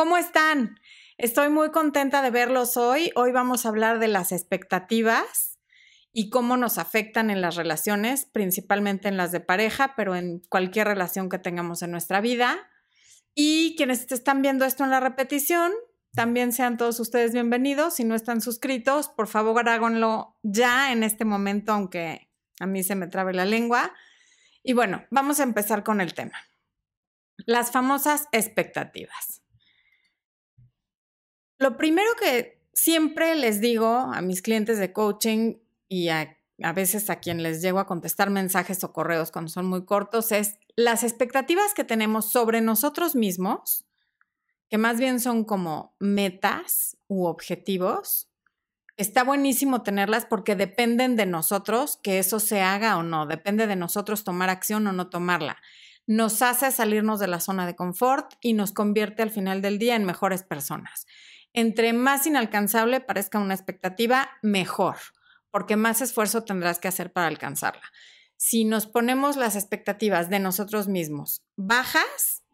¿Cómo están? Estoy muy contenta de verlos hoy. Hoy vamos a hablar de las expectativas y cómo nos afectan en las relaciones, principalmente en las de pareja, pero en cualquier relación que tengamos en nuestra vida. Y quienes están viendo esto en la repetición, también sean todos ustedes bienvenidos. Si no están suscritos, por favor háganlo ya en este momento, aunque a mí se me trabe la lengua. Y bueno, vamos a empezar con el tema. Las famosas expectativas. Lo primero que siempre les digo a mis clientes de coaching y a, veces a quien les llego a contestar mensajes o correos cuando son muy cortos es las expectativas que tenemos sobre nosotros mismos, que más bien son como metas u objetivos, está buenísimo tenerlas porque dependen de nosotros que eso se haga o no, depende de nosotros tomar acción o no tomarla. Nos hace salirnos de la zona de confort y nos convierte al final del día en mejores personas. Entre más inalcanzable parezca una expectativa, mejor, porque más esfuerzo tendrás que hacer para alcanzarla. Si nos ponemos las expectativas de nosotros mismos bajas,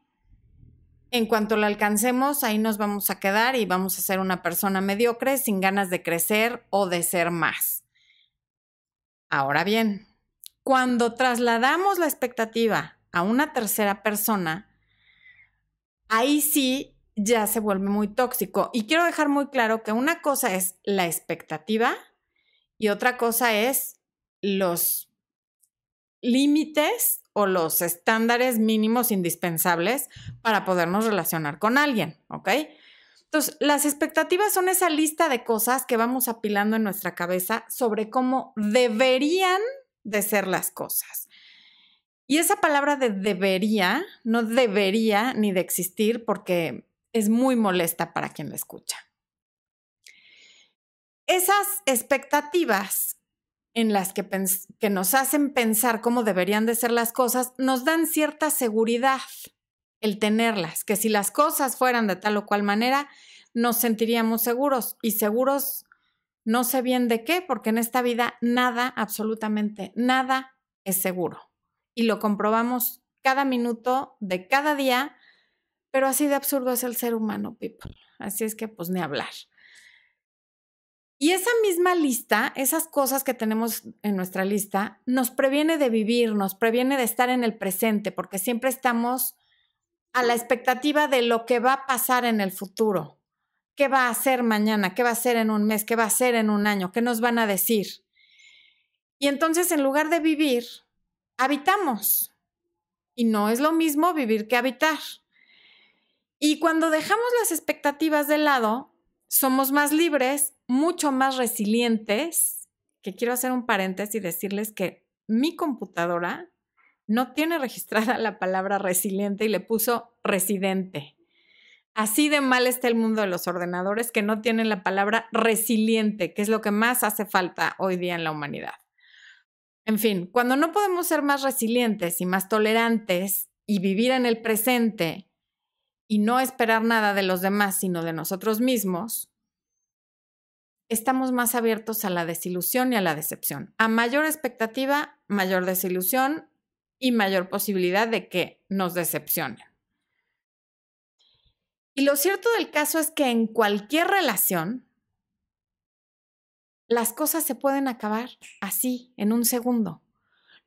en cuanto la alcancemos, ahí nos vamos a quedar y vamos a ser una persona mediocre sin ganas de crecer o de ser más. Ahora bien, cuando trasladamos la expectativa a una tercera persona, ahí sí ya se vuelve muy tóxico. Y quiero dejar muy claro que una cosa es la expectativa y otra cosa es los límites o los estándares mínimos indispensables para podernos relacionar con alguien, ¿ok? Entonces, las expectativas son esa lista de cosas que vamos apilando en nuestra cabeza sobre cómo deberían de ser las cosas. Y esa palabra de debería no debería ni de existir porque es muy molesta para quien la escucha. Esas expectativas en las que, que nos hacen pensar cómo deberían de ser las cosas, nos dan cierta seguridad el tenerlas, que si las cosas fueran de tal o cual manera, nos sentiríamos seguros y seguros no sé bien de qué, porque en esta vida nada, absolutamente nada es seguro. Y lo comprobamos cada minuto de cada día, pero así de absurdo es el ser humano, people. Así es que pues ni hablar. Y esa misma lista, esas cosas que tenemos en nuestra lista, nos previene de vivir, nos previene de estar en el presente, porque siempre estamos a la expectativa de lo que va a pasar en el futuro. ¿Qué va a hacer mañana? ¿Qué va a hacer en un mes? ¿Qué va a hacer en un año? ¿Qué nos van a decir? Y entonces, en lugar de vivir, habitamos. Y no es lo mismo vivir que habitar. Y cuando dejamos las expectativas de lado, somos más libres, mucho más resilientes, que quiero hacer un paréntesis y decirles que mi computadora no tiene registrada la palabra resiliente y le puso residente. Así de mal está el mundo de los ordenadores que no tienen la palabra resiliente, que es lo que más hace falta hoy día en la humanidad. En fin, cuando no podemos ser más resilientes y más tolerantes y vivir en el presente y no esperar nada de los demás, sino de nosotros mismos, estamos más abiertos a la desilusión y a la decepción. A mayor expectativa, mayor desilusión y mayor posibilidad de que nos decepcionen. Y lo cierto del caso es que en cualquier relación, las cosas se pueden acabar así, en un segundo.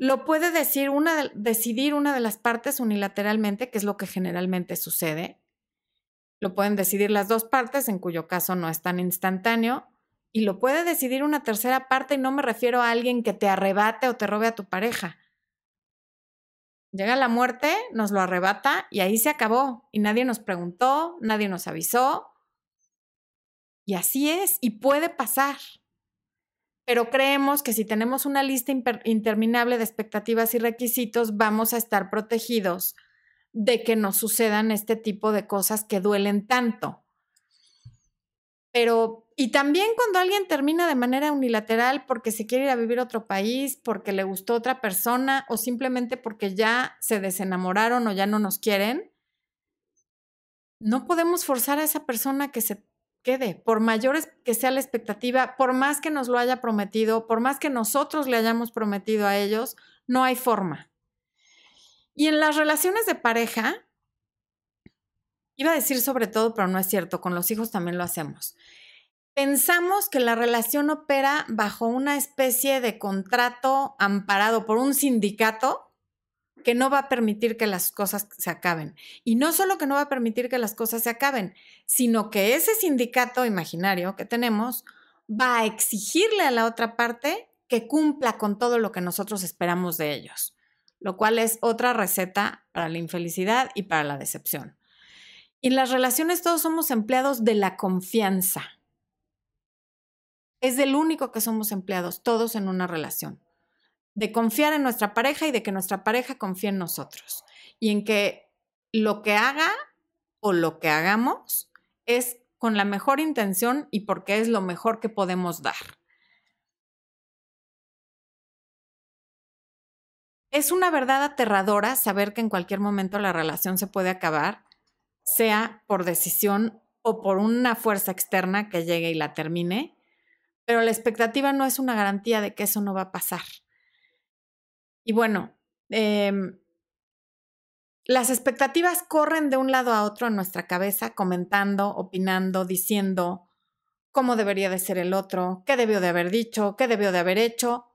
Lo puede decir una, decidir una de las partes unilateralmente, que es lo que generalmente sucede. Lo pueden decidir las dos partes, en cuyo caso no es tan instantáneo. Y lo puede decidir una tercera parte, y no me refiero a alguien que te arrebate o te robe a tu pareja. Llega la muerte, nos lo arrebata y ahí se acabó. Y nadie nos preguntó, nadie nos avisó. Y así es, y puede pasar pero creemos que si tenemos una lista interminable de expectativas y requisitos, vamos a estar protegidos de que nos sucedan este tipo de cosas que duelen tanto. Pero, y también cuando alguien termina de manera unilateral porque se quiere ir a vivir a otro país, porque le gustó otra persona o simplemente porque ya se desenamoraron o ya no nos quieren, no podemos forzar a esa persona que se quede, por mayores que sea la expectativa, por más que nos lo haya prometido, por más que nosotros le hayamos prometido a ellos, no hay forma. Y en las relaciones de pareja, iba a decir sobre todo, pero no es cierto, con los hijos también lo hacemos. Pensamos que la relación opera bajo una especie de contrato amparado por un sindicato que no va a permitir que las cosas se acaben. Y no solo que no va a permitir que las cosas se acaben, sino que ese sindicato imaginario que tenemos va a exigirle a la otra parte que cumpla con todo lo que nosotros esperamos de ellos, lo cual es otra receta para la infelicidad y para la decepción. Y en las relaciones todos somos empleados de la confianza. Es del único que somos empleados, todos en una relación de confiar en nuestra pareja y de que nuestra pareja confíe en nosotros. Y en que lo que haga o lo que hagamos es con la mejor intención y porque es lo mejor que podemos dar. Es una verdad aterradora saber que en cualquier momento la relación se puede acabar, sea por decisión o por una fuerza externa que llegue y la termine, pero la expectativa no es una garantía de que eso no va a pasar. Y bueno, em, las expectativas corren de un lado a otro en nuestra cabeza, comentando, opinando, diciendo cómo debería de ser el otro, qué debió de haber dicho, qué debió de haber hecho.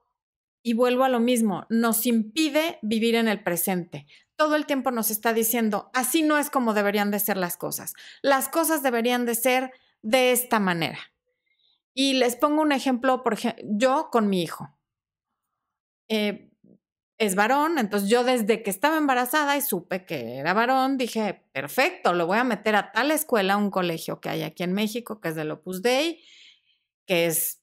Y vuelvo a lo mismo, nos impide vivir en el presente. Todo el tiempo nos está diciendo, así no es como deberían de ser las cosas. Las cosas deberían de ser de esta manera. Y les pongo un ejemplo, por ejemplo, yo con mi hijo. Eh, es varón, entonces yo desde que estaba embarazada y supe que era varón, dije, perfecto, lo voy a meter a tal escuela, un colegio que hay aquí en México, que es del Opus Dei, que es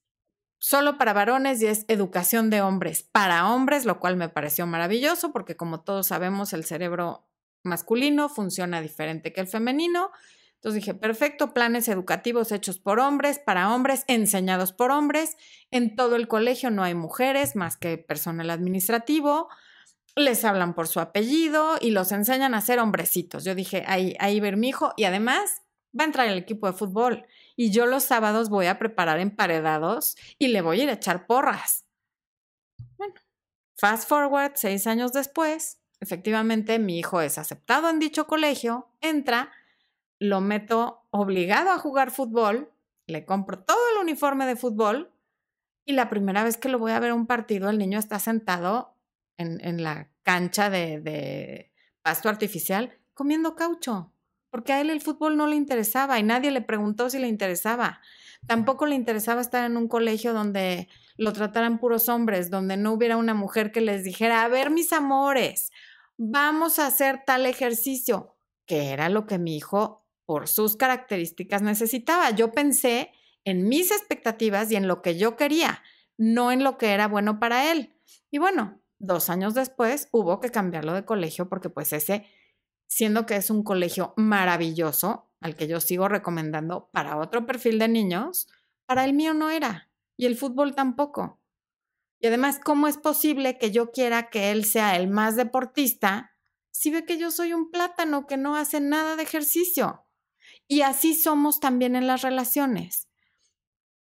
solo para varones y es educación de hombres para hombres, lo cual me pareció maravilloso porque como todos sabemos el cerebro masculino funciona diferente que el femenino. Entonces dije, perfecto, planes educativos hechos por hombres, para hombres, enseñados por hombres. En todo el colegio no hay mujeres más que personal administrativo. Les hablan por su apellido y los enseñan a ser hombrecitos. Yo dije, ahí, ahí ver mi hijo. Y además va a entrar el equipo de fútbol. Y yo los sábados voy a preparar emparedados y le voy a ir a echar porras. Bueno, fast forward, seis años después, efectivamente mi hijo es aceptado en dicho colegio, entra lo meto obligado a jugar fútbol, le compro todo el uniforme de fútbol y la primera vez que lo voy a ver un partido, el niño está sentado en, la cancha de, de pasto artificial comiendo caucho, porque a él el fútbol no le interesaba y nadie le preguntó si le interesaba. Tampoco le interesaba estar en un colegio donde lo trataran puros hombres, donde no hubiera una mujer que les dijera, a ver mis amores, vamos a hacer tal ejercicio, que era lo que mi hijo por sus características necesitaba. Yo pensé en mis expectativas y en lo que yo quería, no en lo que era bueno para él. Y bueno, dos años después hubo que cambiarlo de colegio porque pues ese, siendo que es un colegio maravilloso, al que yo sigo recomendando para otro perfil de niños, para el mío no era. Y el fútbol tampoco. Y además, ¿cómo es posible que yo quiera que él sea el más deportista si ve que yo soy un plátano que no hace nada de ejercicio? Y así somos también en las relaciones.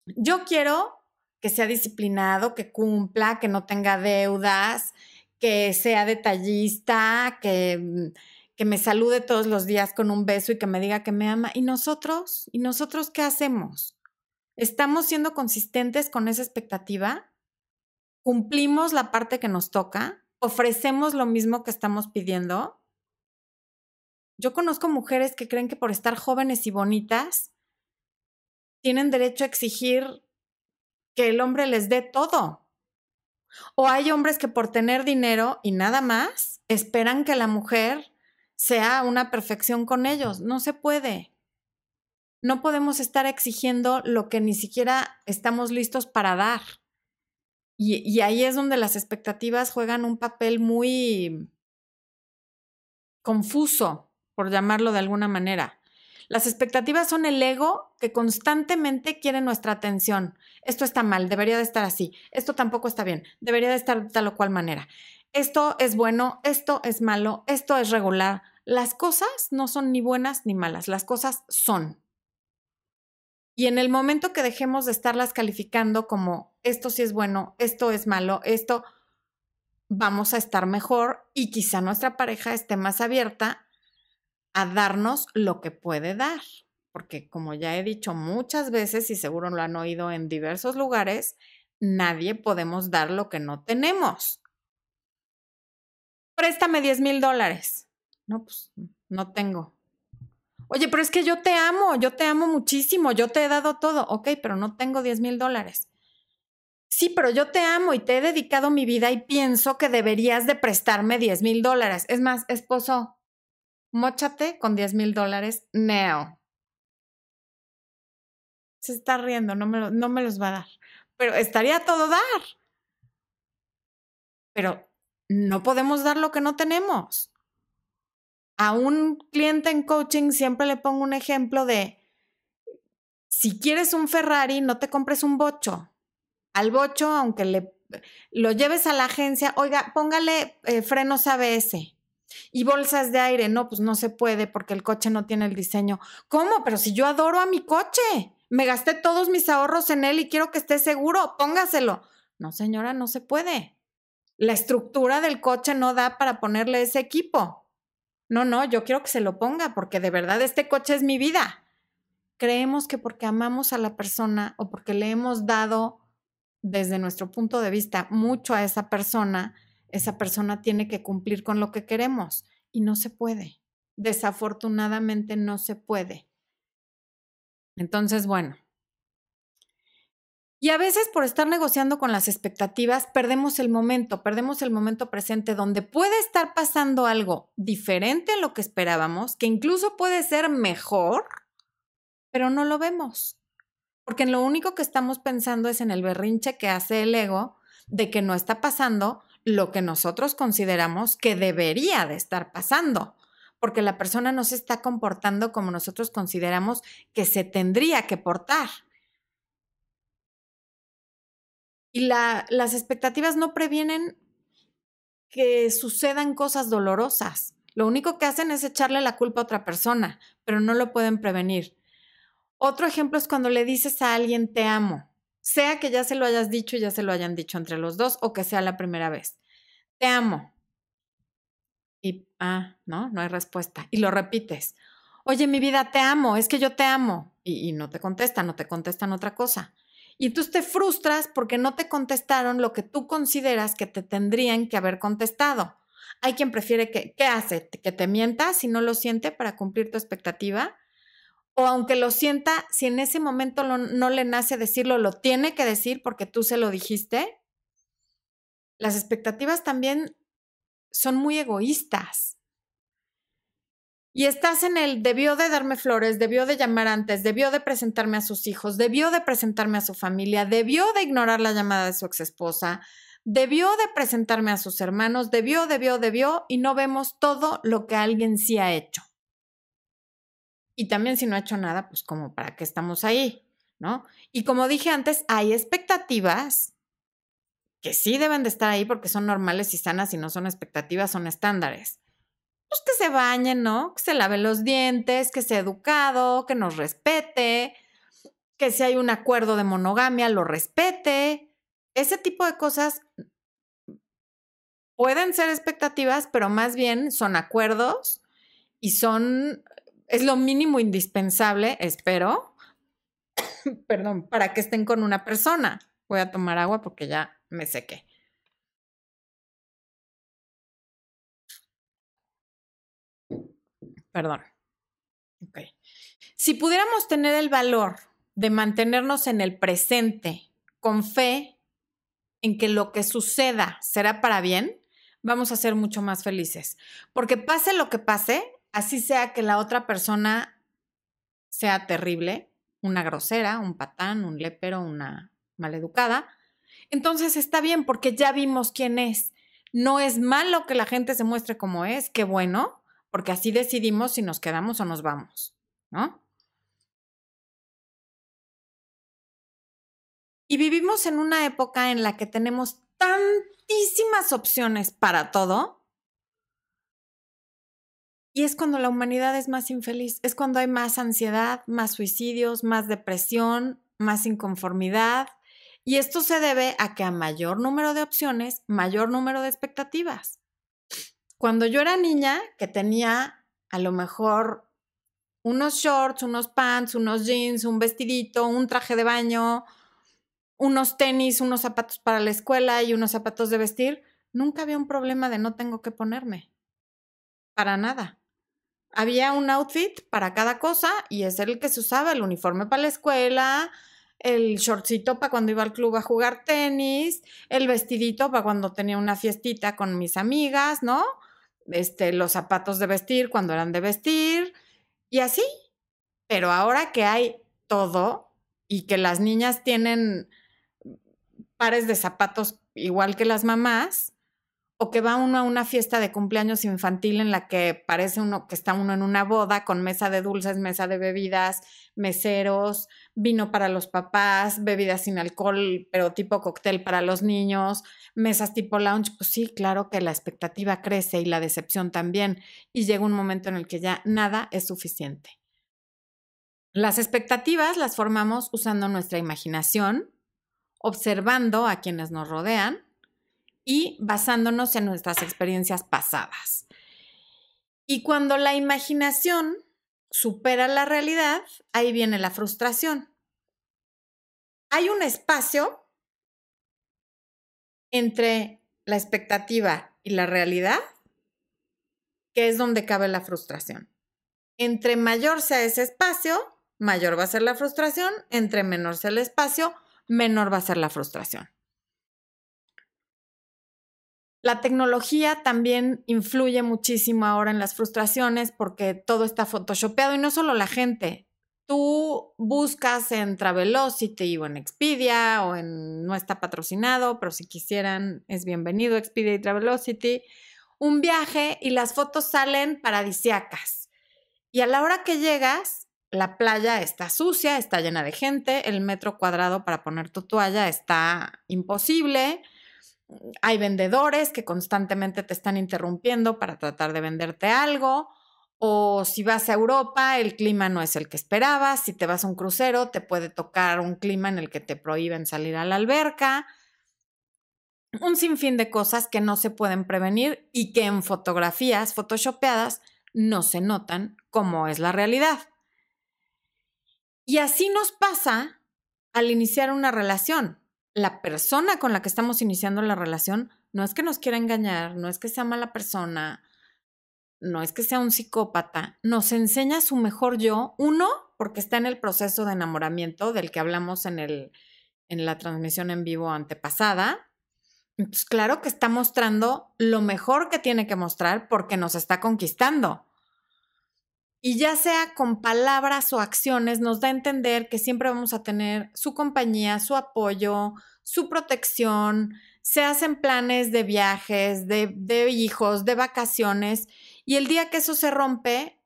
Yo quiero que sea disciplinado, que cumpla, que no tenga deudas, que sea detallista, que, mm, que me salude todos los días con un beso y que me diga que me ama. ¿Y nosotros? ¿Y nosotros qué hacemos? ¿Estamos siendo consistentes con esa expectativa? ¿Cumplimos la parte que nos toca? ¿Ofrecemos lo mismo que estamos pidiendo? Yo conozco mujeres que creen que por estar jóvenes y bonitas tienen derecho a exigir que el hombre les dé todo. O hay hombres que por tener dinero y nada más esperan que la mujer sea una perfección con ellos. No se puede. No podemos estar exigiendo lo que ni siquiera estamos listos para dar. Y, ahí es donde las expectativas juegan un papel muy confuso por llamarlo de alguna manera. Las expectativas son el ego que constantemente quiere nuestra atención. Esto está mal, debería de estar así. Esto tampoco está bien, debería de estar de tal o cual manera. Esto es bueno, esto es malo, esto es regular. Las cosas no son ni buenas ni malas, las cosas son. Y en el momento que dejemos de estarlas calificando como esto sí es bueno, esto es malo, esto vamos a estar mejor y quizá nuestra pareja esté más abierta a darnos lo que puede dar. Porque como ya he dicho muchas veces y seguro lo han oído en diversos lugares, nadie podemos dar lo que no tenemos. Préstame 10 mil dólares. No, pues no tengo. Oye, pero es que yo te amo, yo te amo muchísimo, yo te he dado todo. Ok, pero no tengo 10 mil dólares. Sí, pero yo te amo y te he dedicado mi vida y pienso que deberías de prestarme 10 mil dólares. Es más, esposo, mochate con 10 mil dólares now. Se está riendo, no me, no me los va a dar. Pero estaría todo dar. Pero no podemos dar lo que no tenemos. A un cliente en coaching siempre le pongo un ejemplo de, si quieres un Ferrari, no te compres un bocho. Al bocho, aunque le, lo lleves a la agencia, oiga, póngale eh, frenos ABS y bolsas de aire. No, pues no se puede porque el coche no tiene el diseño. ¿Cómo? Pero si yo adoro a mi coche, me gasté todos mis ahorros en él y quiero que esté seguro, póngaselo. No, señora, no se puede. La estructura del coche no da para ponerle ese equipo. No, no, yo quiero que se lo ponga porque de verdad este coche es mi vida. Creemos que porque amamos a la persona o porque le hemos dado desde nuestro punto de vista mucho a esa persona, esa persona tiene que cumplir con lo que queremos y no se puede. Desafortunadamente no se puede. Entonces, bueno, y a veces por estar negociando con las expectativas, perdemos el momento, perdemos el momento presente donde puede estar pasando algo diferente a lo que esperábamos, que incluso puede ser mejor, pero no lo vemos. Porque lo único que estamos pensando es en el berrinche que hace el ego de que no está pasando lo que nosotros consideramos que debería de estar pasando, porque la persona no se está comportando como nosotros consideramos que se tendría que portar. Y las expectativas no previenen que sucedan cosas dolorosas. Lo único que hacen es echarle la culpa a otra persona, pero no lo pueden prevenir. Otro ejemplo es cuando le dices a alguien te amo, sea que ya se lo hayas dicho y ya se lo hayan dicho entre los dos o que sea la primera vez. Te amo. Y, ah, no, no hay respuesta. Y lo repites. Oye, mi vida, te amo, es que yo te amo. Y, no te contestan, no te contestan otra cosa. Y entonces te frustras porque no te contestaron lo que tú consideras que te tendrían que haber contestado. Hay quien prefiere que, ¿qué hace? Que te mienta si no lo siente para cumplir tu expectativa. O aunque lo sienta, si en ese momento no le nace decirlo, lo tiene que decir porque tú se lo dijiste. Las expectativas también son muy egoístas. Y estás en el, debió de darme flores, debió de llamar antes, debió de presentarme a sus hijos, debió de presentarme a su familia, debió de ignorar la llamada de su exesposa, debió de presentarme a sus hermanos, debió, debió, debió, y no vemos todo lo que alguien sí ha hecho. Y también si no ha hecho nada, pues como para qué estamos ahí, ¿no? Y como dije antes, hay expectativas que sí deben de estar ahí porque son normales y sanas y no son expectativas, son estándares pues que se bañe, ¿no? Que se lave los dientes, que sea educado, que nos respete, que si hay un acuerdo de monogamia, lo respete. Ese tipo de cosas pueden ser expectativas, pero más bien son acuerdos y son, es lo mínimo indispensable, espero, perdón, para que estén con una persona. Voy a tomar agua porque ya me sequé. Perdón. Si pudiéramos tener el valor de mantenernos en el presente con fe en que lo que suceda será para bien, vamos a ser mucho más felices. Porque pase lo que pase, así sea que la otra persona sea terrible, una grosera, un patán, un lépero, una maleducada, entonces está bien porque ya vimos quién es. No es malo que la gente se muestre como es, qué bueno, porque así decidimos si nos quedamos o nos vamos, ¿no? Y vivimos en una época en la que tenemos tantísimas opciones para todo. Y es cuando la humanidad es más infeliz, es cuando hay más ansiedad, más suicidios, más depresión, más inconformidad. Y esto se debe a que a mayor número de opciones, mayor número de expectativas. Cuando yo era niña, que tenía a lo mejor unos shorts, unos pants, unos jeans, un vestidito, un traje de baño, unos tenis, unos zapatos para la escuela y unos zapatos de vestir, nunca había un problema de no tengo que ponerme. Para nada. Había un outfit para cada cosa y es el que se usaba, el uniforme para la escuela, el shortcito para cuando iba al club a jugar tenis, el vestidito para cuando tenía una fiestita con mis amigas, ¿no? Este, los zapatos de vestir cuando eran de vestir y así. Pero ahora que hay todo y que las niñas tienen pares de zapatos igual que las mamás, o que va uno a una fiesta de cumpleaños infantil en la que parece uno que está uno en una boda con mesa de dulces, mesa de bebidas, meseros, vino para los papás, bebidas sin alcohol, pero tipo cóctel para los niños, mesas tipo lounge, pues sí, claro que la expectativa crece y la decepción también, y llega un momento en el que ya nada es suficiente. Las expectativas las formamos usando nuestra imaginación, observando a quienes nos rodean y basándonos en nuestras experiencias pasadas. Y cuando la imaginación supera la realidad, ahí viene la frustración. Hay un espacio entre la expectativa y la realidad que es donde cabe la frustración. Entre mayor sea ese espacio, mayor va a ser la frustración, entre menor sea el espacio, menor va a ser la frustración. La tecnología también influye muchísimo ahora en las frustraciones porque todo está photoshopeado y no solo la gente. Tú buscas en Travelocity o en Expedia o en no está patrocinado, pero si quisieran es bienvenido Expedia y Travelocity, un viaje y las fotos salen paradisiacas. Y a la hora que llegas, la playa está sucia, está llena de gente, el metro cuadrado para poner tu toalla está imposible hay vendedores que constantemente te están interrumpiendo para tratar de venderte algo. O si vas a Europa, el clima no es el que esperabas. Si te vas a un crucero, te puede tocar un clima en el que te prohíben salir a la alberca. Un sinfín de cosas que no se pueden prevenir y que en fotografías photoshopeadas no se notan como es la realidad. Y así nos pasa al iniciar una relación la persona con la que estamos iniciando la relación no es que nos quiera engañar, no es que sea mala persona, no es que sea un psicópata, nos enseña su mejor yo, uno, porque está en el proceso de enamoramiento del que hablamos en, el, en la transmisión en vivo antepasada. Entonces, claro que está mostrando lo mejor que tiene que mostrar porque nos está conquistando. Y ya sea con palabras o acciones, nos da a entender que siempre vamos a tener su compañía, su apoyo, su protección. Se hacen planes de viajes, de, de hijos, de vacaciones. Y el día que eso se rompe,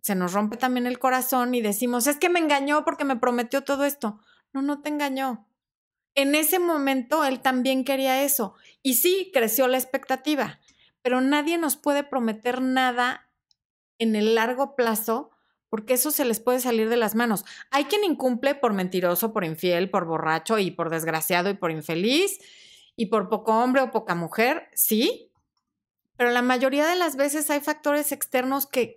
se nos rompe también el corazón y decimos, es que me engañó porque me prometió todo esto. No, no te engañó. En ese momento él también quería eso. Y sí, creció la expectativa, pero nadie nos puede prometer nada en el largo plazo, porque eso se les puede salir de las manos. Hay quien incumple por mentiroso, por infiel, por borracho y por desgraciado y por infeliz y por poco hombre o poca mujer, sí, pero la mayoría de las veces hay factores externos que,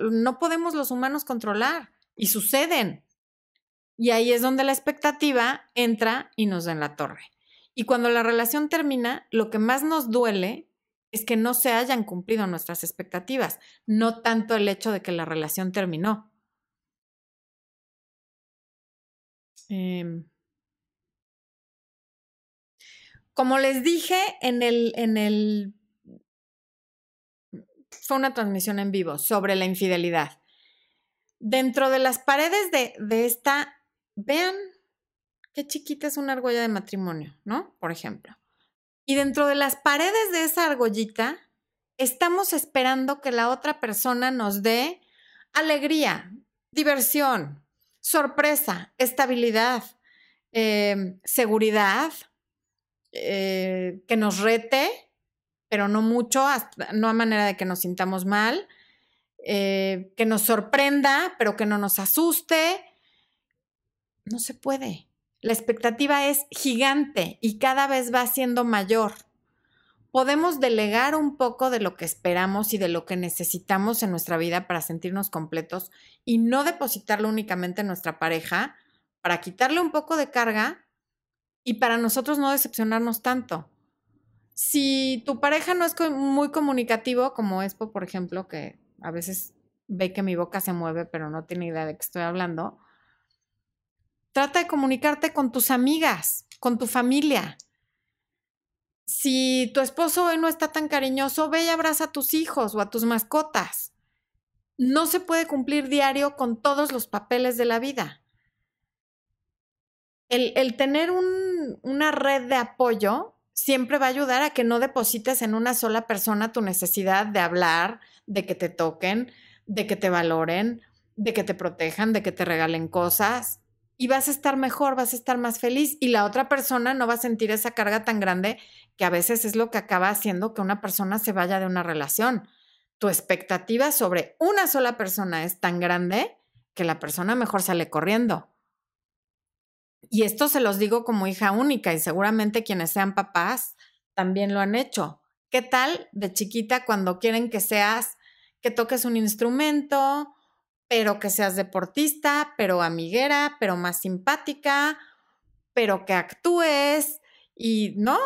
no podemos los humanos controlar y suceden. Y ahí es donde la expectativa entra y nos da en la torre. Y cuando la relación termina, lo que más nos duele es que no se hayan cumplido nuestras expectativas, no tanto el hecho de que la relación terminó. Em, como les dije en el, en el... Fue una transmisión en vivo sobre la infidelidad. Dentro de las paredes de, de esta, vean qué chiquita es una argolla de matrimonio, ¿no? Por ejemplo. Y dentro de las paredes de esa argollita, estamos esperando que la otra persona nos dé alegría, diversión, sorpresa, estabilidad, eh, seguridad, eh, que nos rete, pero no mucho, no a manera de que nos sintamos mal, eh, que nos sorprenda, pero que no nos asuste. No se puede. La expectativa es gigante y cada vez va siendo mayor. podemos delegar un poco de lo que esperamos y de lo que necesitamos en nuestra vida para sentirnos completos y no depositarlo únicamente en nuestra pareja para quitarle un poco de carga y para nosotros no decepcionarnos tanto. Si tu pareja no es muy comunicativo, como Expo, por ejemplo, que a veces ve que mi boca se mueve, pero no tiene idea de qué estoy hablando, trata de comunicarte con tus amigas, con tu familia. Si tu esposo hoy no está tan cariñoso, ve y abraza a tus hijos o a tus mascotas. No se puede cumplir diario con todos los papeles de la vida. El, tener una red de apoyo siempre va a ayudar a que no deposites en una sola persona tu necesidad de hablar, de que te toquen, de que te valoren, de que te protejan, de que te regalen cosas. Y vas a estar mejor, vas a estar más feliz y la otra persona no va a sentir esa carga tan grande que a veces es lo que acaba haciendo que una persona se vaya de una relación. Tu expectativa sobre una sola persona es tan grande que la persona mejor sale corriendo. Y esto se los digo como hija única y seguramente quienes sean papás también lo han hecho. ¿Qué tal de chiquita cuando quieren que seas, que toques un instrumento, pero que seas deportista, pero amiguera, pero más simpática, pero que actúes, y no,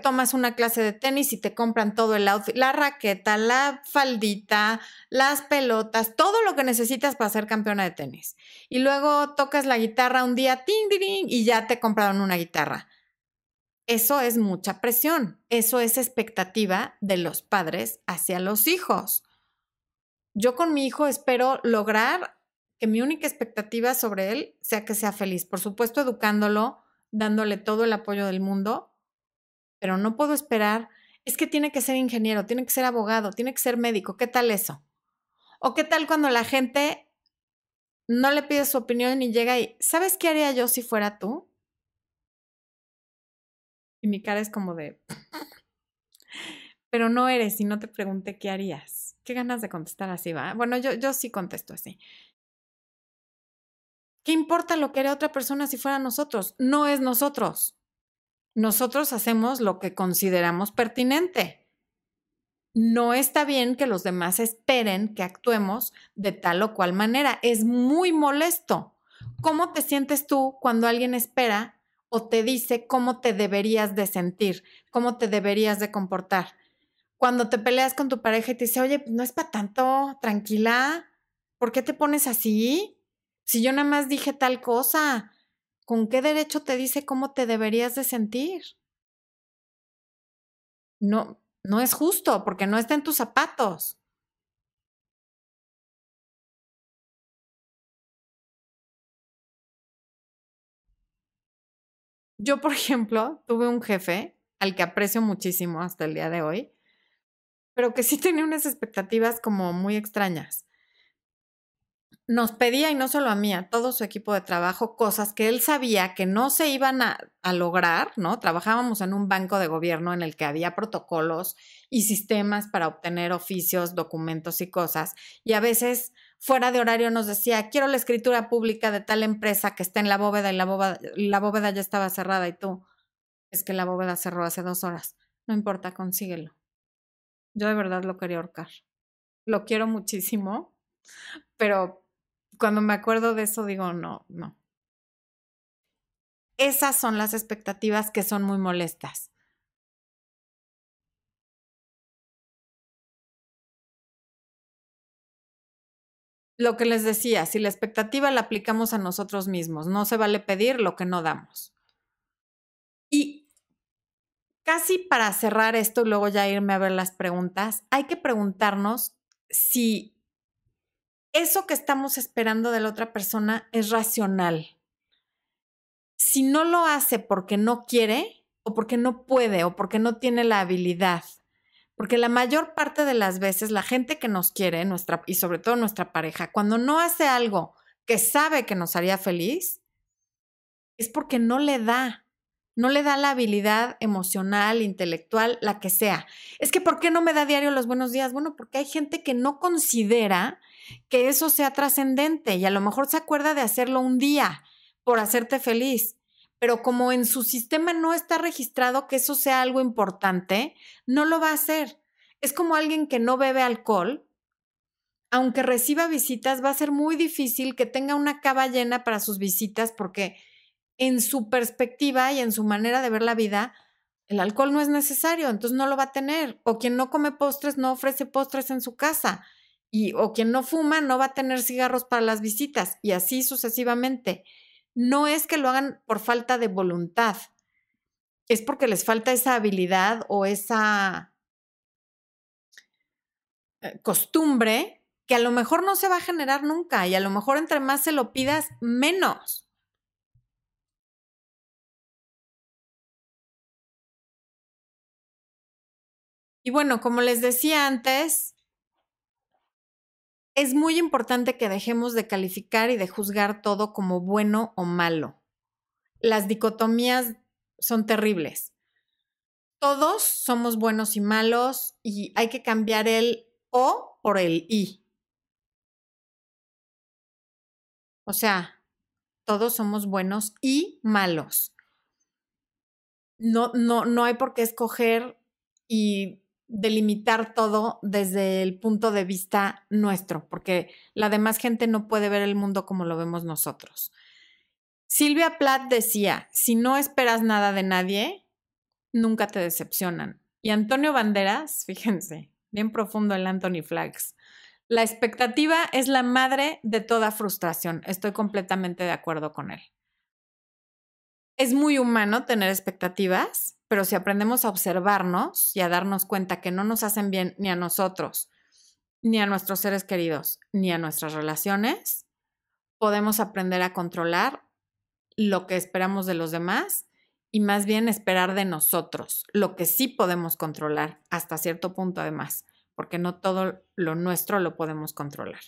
tomas una clase de tenis y te compran todo el outfit, la raqueta, la faldita, las pelotas, todo lo que necesitas para ser campeona de tenis. Y luego tocas la guitarra un día, ting, ting, y ya te compraron una guitarra. Eso es mucha presión, eso es expectativa de los padres hacia los hijos. Yo con mi hijo espero lograr que mi única expectativa sobre él sea que sea feliz, por supuesto educándolo, dándole todo el apoyo del mundo, pero no puedo esperar, es que tiene que ser ingeniero, tiene que ser abogado, tiene que ser médico, ¿qué tal eso? ¿O qué tal cuando la gente no le pide su opinión y llega y, ¿sabes qué haría yo si fuera tú? Y mi cara es como de, pero no eres y no te pregunté qué harías. Qué ganas de contestar así, ¿va? Bueno, yo, yo sí contesto así. ¿Qué importa lo que haría otra persona si fuera nosotros? No es nosotros. Nosotros hacemos lo que consideramos pertinente. No está bien que los demás esperen que actuemos de tal o cual manera. Es muy molesto. ¿Cómo te sientes tú cuando alguien espera o te dice cómo te deberías de sentir, cómo te deberías de comportar? Cuando te peleas con tu pareja y te dice, oye, no es para tanto, tranquila, ¿por qué te pones así? Si yo nada más dije tal cosa, ¿con qué derecho te dice cómo te deberías de sentir? No, no es justo porque no está en tus zapatos. Yo, por ejemplo, tuve un jefe al que aprecio muchísimo hasta el día de hoy, pero que sí tenía unas expectativas como muy extrañas nos pedía, y no solo a mí, a todo su equipo de trabajo, cosas que él sabía que no se iban a, lograr, ¿no? Trabajábamos en un banco de gobierno en el que había protocolos y sistemas para obtener oficios, documentos y cosas, y a veces fuera de horario nos decía, quiero la escritura pública de tal empresa que está en la bóveda y la bóveda, la bóveda ya estaba cerrada y tú, es que la bóveda cerró hace dos horas. No importa, consíguelo. Yo de verdad lo quería ahorcar. Lo quiero muchísimo, pero cuando me acuerdo de eso digo, no, no. Esas son las expectativas que son muy molestas. Lo que les decía, si la expectativa la aplicamos a nosotros mismos, no se vale pedir lo que no damos. Casi para cerrar esto y luego ya irme a ver las preguntas, hay que preguntarnos si eso que estamos esperando de la otra persona es racional. Si no lo hace porque no quiere o porque no puede o porque no tiene la habilidad, porque la mayor parte de las veces la gente que nos quiere, nuestra y sobre todo nuestra pareja, cuando no hace algo que sabe que nos haría feliz, es porque no le da, no le da la habilidad emocional, intelectual, la que sea. Es que ¿por qué no me da diario los buenos días? Bueno, porque hay gente que no considera que eso sea trascendente y a lo mejor se acuerda de hacerlo un día por hacerte feliz, pero como en su sistema no está registrado que eso sea algo importante, no lo va a hacer. Es como alguien que no bebe alcohol, aunque reciba visitas, va a ser muy difícil que tenga una cava llena para sus visitas porque en su perspectiva y en su manera de ver la vida, el alcohol no es necesario, entonces no lo va a tener. O quien no come postres no ofrece postres en su casa. Y, o quien no fuma no va a tener cigarros para las visitas y así sucesivamente. No es que lo hagan por falta de voluntad, es porque les falta esa habilidad o esa eh, costumbre que a lo mejor no se va a generar nunca y a lo mejor entre más se lo pidas, menos. Y bueno, como les decía antes, es muy importante que dejemos de calificar y de juzgar todo como bueno o malo. Las dicotomías son terribles. Todos somos buenos y malos y hay que cambiar el o por el y. O sea, todos somos buenos y malos. No, no, no hay por qué escoger y delimitar todo desde el punto de vista nuestro, porque la demás gente no puede ver el mundo como lo vemos nosotros. Silvia Plath decía, si no esperas nada de nadie, nunca te decepcionan. Y Antonio Banderas, fíjense, bien profundo el Anthony Flags, la expectativa es la madre de toda frustración. Estoy completamente de acuerdo con él. Es muy humano tener expectativas, pero si aprendemos a observarnos y a darnos cuenta que no nos hacen bien ni a nosotros, ni a nuestros seres queridos, ni a nuestras relaciones, podemos aprender a controlar lo que esperamos de los demás y más bien esperar de nosotros, lo que sí podemos controlar hasta cierto punto además, porque no todo lo nuestro lo podemos controlar.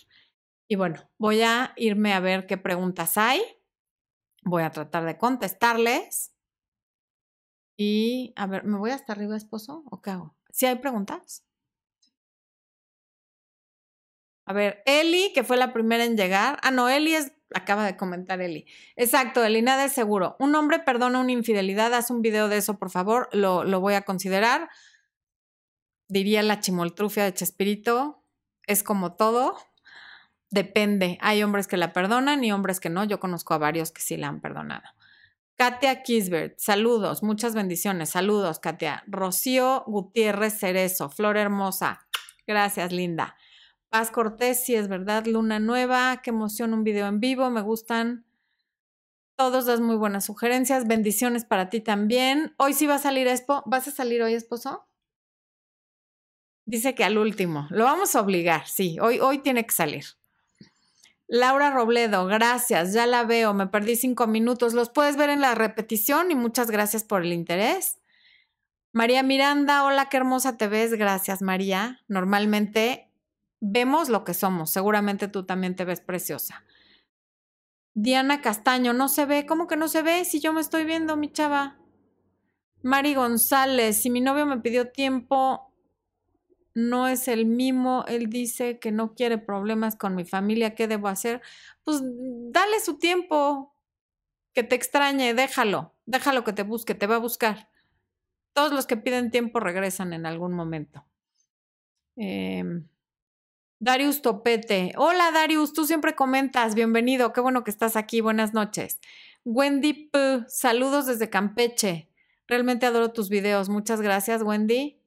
Y bueno, voy a irme a ver qué preguntas hay. Voy a tratar de contestarles y, a ver, ¿me voy hasta arriba, esposo? ¿O qué hago? ¿Sí hay preguntas? A ver, Eli, que fue la primera en llegar. Ah, no, Eli es, acaba de comentar Eli. Exacto, Eli, nada es seguro. Un hombre perdona una infidelidad, haz un video de eso, por favor, lo, lo voy a considerar. Diría la chimoltrufia de Chespirito, es como todo, depende. Hay hombres que la perdonan y hombres que no. Yo conozco a varios que sí la han perdonado. Katia Kisbert, saludos, muchas bendiciones, saludos, Katia. Rocío Gutiérrez Cerezo, Flor Hermosa, gracias, linda. Paz Cortés, sí es verdad, Luna Nueva, qué emoción, un video en vivo, me gustan. Todos das muy buenas sugerencias, bendiciones para ti también. Hoy sí va a salir Expo, ¿vas a salir hoy, esposo? Dice que al último, lo vamos a obligar, sí, hoy, hoy tiene que salir. Laura Robledo, gracias, ya la veo, me perdí cinco minutos. Los puedes ver en la repetición y muchas gracias por el interés. María Miranda, hola, qué hermosa te ves, gracias María. Normalmente vemos lo que somos, seguramente tú también te ves preciosa. Diana Castaño, no se ve, ¿cómo que no se ve? Si yo me estoy viendo, mi chava. Mari González, si mi novio me pidió tiempo, no es el mimo, él dice que no quiere problemas con mi familia, ¿qué debo hacer? Pues dale su tiempo, que te extrañe, déjalo, déjalo que te busque, te va a buscar. Todos los que piden tiempo regresan en algún momento. Em, Darius Topete. Hola Darius, tú siempre comentas, bienvenido, qué bueno que estás aquí, buenas noches. Wendy P, saludos desde Campeche. Realmente adoro tus videos, muchas gracias Wendy.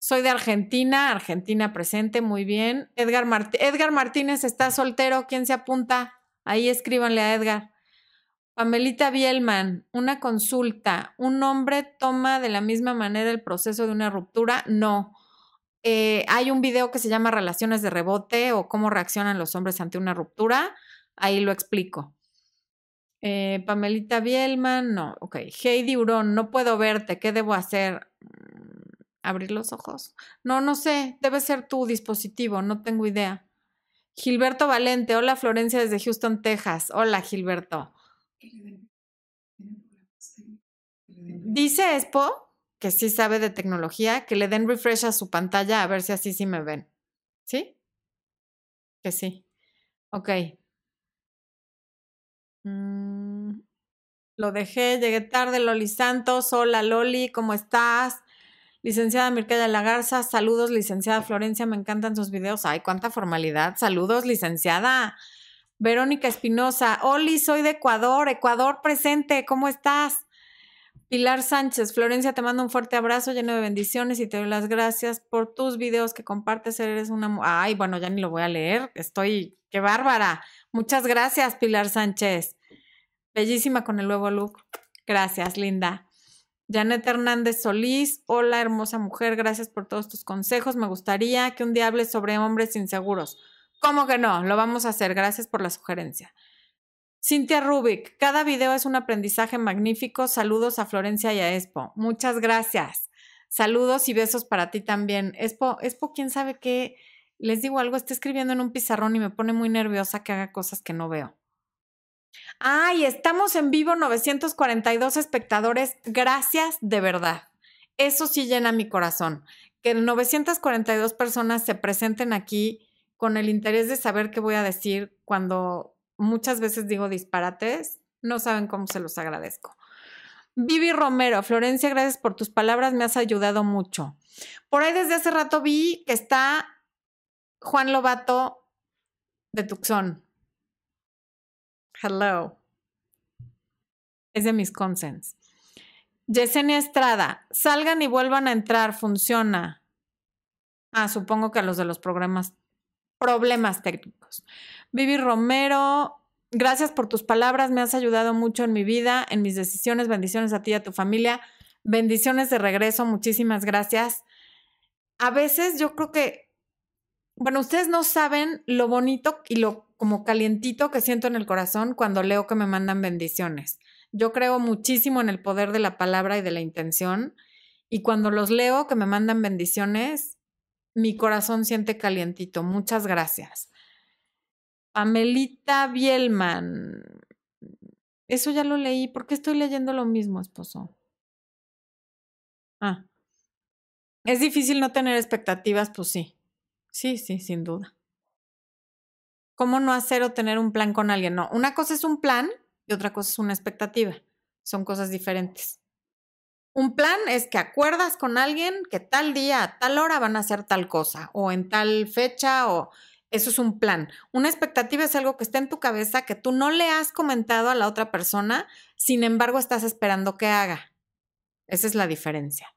Soy de Argentina, Argentina presente, muy bien. Edgar, Edgar Martínez está soltero, ¿quién se apunta? Ahí escríbanle a Edgar. Pamelita Bielman, una consulta. ¿Un hombre toma de la misma manera el proceso de una ruptura? No. Eh, hay un video que se llama Relaciones de rebote o cómo reaccionan los hombres ante una ruptura. Ahí lo explico. Eh, Pamelita Bielman, no. Ok. Heidi Urón, no puedo verte. ¿Qué debo hacer? Abrir los ojos. No, no sé, debe ser tu dispositivo, no tengo idea. Gilberto Valente, hola Florencia desde Houston, Texas. Hola Gilberto. Dice Expo, que sí sabe de tecnología, que le den refresh a su pantalla a ver si así sí me ven. ¿Sí? Que sí. Ok. Mm. Lo dejé, llegué tarde, Loli Santos. Hola, Loli, ¿cómo estás? Licenciada Mircaya Lagarza, saludos, licenciada Florencia, me encantan sus videos. Ay, cuánta formalidad. Saludos, licenciada. Verónica Espinosa, Oli, soy de Ecuador, Ecuador presente, ¿cómo estás? Pilar Sánchez, Florencia, te mando un fuerte abrazo lleno de bendiciones y te doy las gracias por tus videos que compartes. Eres una. Ay, bueno, ya ni lo voy a leer. Estoy. ¡Qué bárbara! Muchas gracias, Pilar Sánchez. Bellísima con el nuevo look. Gracias, linda. Janet Hernández Solís, hola hermosa mujer, gracias por todos tus consejos. Me gustaría que un día hables sobre hombres inseguros. ¿Cómo que no? Lo vamos a hacer. Gracias por la sugerencia. Cintia Rubik, cada video es un aprendizaje magnífico. Saludos a Florencia y a Expo. Muchas gracias. Saludos y besos para ti también. Expo, Expo, quién sabe qué. Les digo algo, está escribiendo en un pizarrón y me pone muy nerviosa que haga cosas que no veo. Ay, estamos en vivo, 942 espectadores. Gracias de verdad. Eso sí llena mi corazón. Que 942 personas se presenten aquí con el interés de saber qué voy a decir cuando muchas veces digo disparates, no saben cómo se los agradezco. Vivi Romero, Florencia, gracias por tus palabras, me has ayudado mucho. Por ahí desde hace rato vi que está Juan Lobato de Tucson. Hello. Es de mis consens. Yesenia Estrada, salgan y vuelvan a entrar, funciona. Ah, supongo que a los de los programas, problemas técnicos. Vivi Romero, gracias por tus palabras, me has ayudado mucho en mi vida, en mis decisiones, bendiciones a ti y a tu familia, bendiciones de regreso, muchísimas gracias. A veces yo creo que, bueno, ustedes no saben lo bonito y lo como calientito que siento en el corazón cuando leo que me mandan bendiciones. Yo creo muchísimo en el poder de la palabra y de la intención y cuando los leo que me mandan bendiciones, mi corazón siente calientito. Muchas gracias. Amelita Bielman. Eso ya lo leí. ¿Por qué estoy leyendo lo mismo, esposo? Ah. ¿Es difícil no tener expectativas? Pues sí. Sí, sí, sin duda. ¿Cómo no hacer o tener un plan con alguien? No, una cosa es un plan y otra cosa es una expectativa. Son cosas diferentes. Un plan es que acuerdas con alguien que tal día, a tal hora van a hacer tal cosa, o en tal fecha, o eso es un plan. Una expectativa es algo que está en tu cabeza que tú no le has comentado a la otra persona, sin embargo estás esperando que haga. Esa es la diferencia.